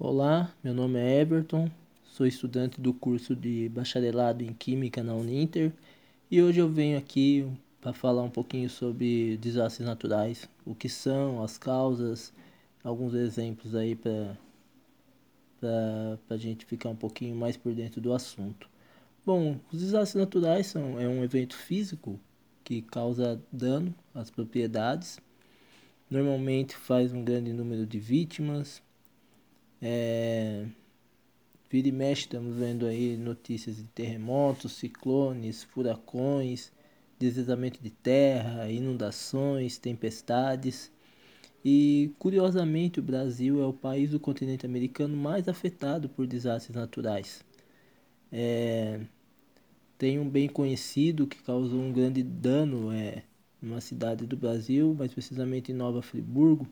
Olá, meu nome é Everton, sou estudante do curso de bacharelado em Química na Uninter e hoje eu venho aqui para falar um pouquinho sobre desastres naturais, o que são, as causas, alguns exemplos aí para a gente ficar um pouquinho mais por dentro do assunto. Bom, os desastres naturais são é um evento físico que causa dano às propriedades, normalmente faz um grande número de vítimas é, vira e mexe, estamos vendo aí notícias de terremotos, ciclones, furacões, deslizamento de terra, inundações, tempestades. E curiosamente, o Brasil é o país do continente americano mais afetado por desastres naturais. É, tem um bem conhecido que causou um grande dano é, numa cidade do Brasil, mais precisamente em Nova Friburgo,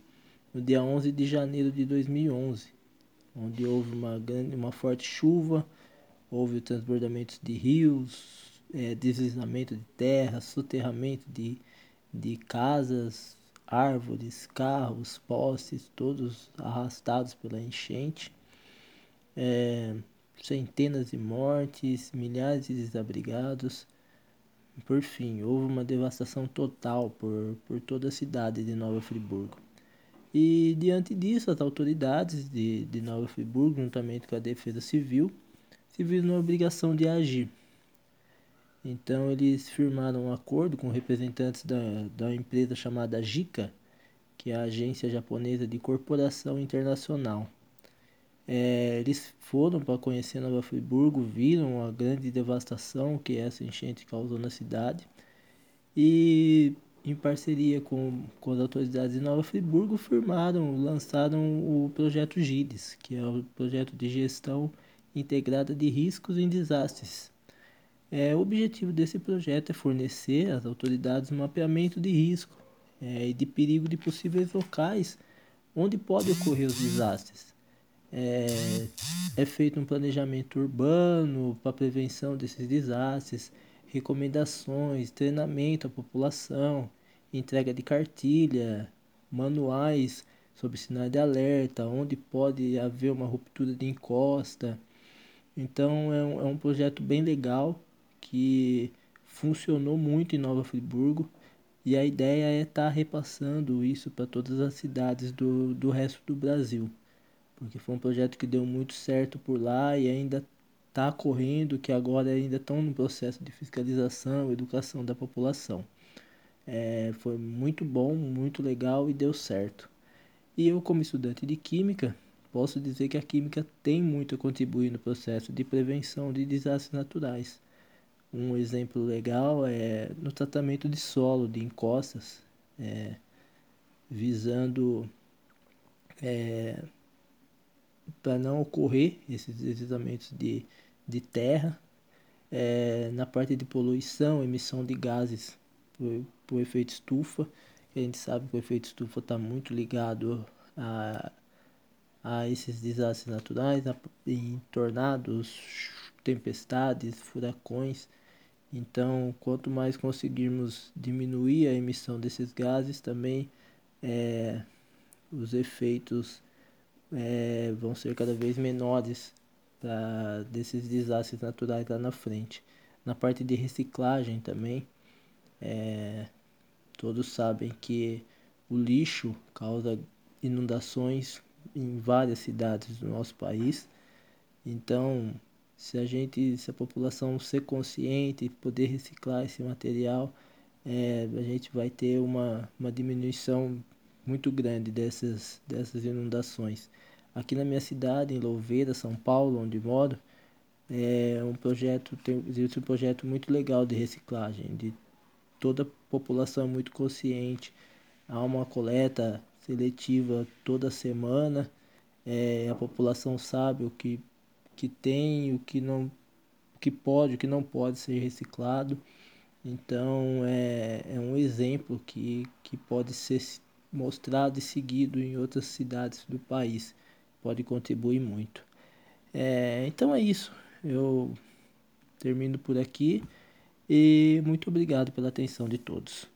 no dia 11 de janeiro de 2011 onde houve uma, grande, uma forte chuva, houve transbordamento de rios, é, deslizamento de terra, soterramento de, de casas, árvores, carros, postes, todos arrastados pela enchente. É, centenas de mortes, milhares de desabrigados. Por fim, houve uma devastação total por, por toda a cidade de Nova Friburgo. E diante disso, as autoridades de, de Nova Friburgo, juntamente com a Defesa Civil, se viram na obrigação de agir. Então eles firmaram um acordo com representantes da, da empresa chamada JICA, que é a Agência Japonesa de Corporação Internacional. É, eles foram para conhecer Nova Friburgo, viram a grande devastação que essa enchente causou na cidade e em parceria com, com as autoridades de Nova Friburgo, firmaram, lançaram o projeto GIDES, que é o projeto de gestão integrada de riscos em desastres. É, o objetivo desse projeto é fornecer às autoridades um mapeamento de risco é, e de perigo de possíveis locais onde podem ocorrer os desastres. É, é feito um planejamento urbano para prevenção desses desastres, recomendações, treinamento à população, entrega de cartilha, manuais sobre sinais de alerta, onde pode haver uma ruptura de encosta. Então é um, é um projeto bem legal que funcionou muito em Nova Friburgo e a ideia é estar tá repassando isso para todas as cidades do, do resto do Brasil. Porque foi um projeto que deu muito certo por lá e ainda está correndo, que agora ainda estão no processo de fiscalização, educação da população. É, foi muito bom, muito legal e deu certo. E eu, como estudante de Química, posso dizer que a Química tem muito a contribuir no processo de prevenção de desastres naturais. Um exemplo legal é no tratamento de solo, de encostas, é, visando é, para não ocorrer esses deslizamentos de, de terra, é, na parte de poluição, emissão de gases por, por efeito estufa. A gente sabe que o efeito estufa está muito ligado a, a esses desastres naturais, a, em tornados, tempestades, furacões. Então, quanto mais conseguirmos diminuir a emissão desses gases, também é, os efeitos é, vão ser cada vez menores pra, desses desastres naturais lá na frente. Na parte de reciclagem também, é, todos sabem que o lixo causa inundações em várias cidades do nosso país. Então, se a gente, se a população ser consciente e poder reciclar esse material, é, a gente vai ter uma, uma diminuição muito grande dessas, dessas inundações. Aqui na minha cidade, em Louveira, São Paulo, onde moro, é um projeto, tem, existe um projeto muito legal de reciclagem, de toda a população é muito consciente. Há uma coleta seletiva toda semana. É, a população sabe o que, que tem, o que não o que pode, o que não pode ser reciclado. Então é, é um exemplo que, que pode ser mostrado e seguido em outras cidades do país. Pode contribuir muito. É, então é isso. Eu termino por aqui. E muito obrigado pela atenção de todos.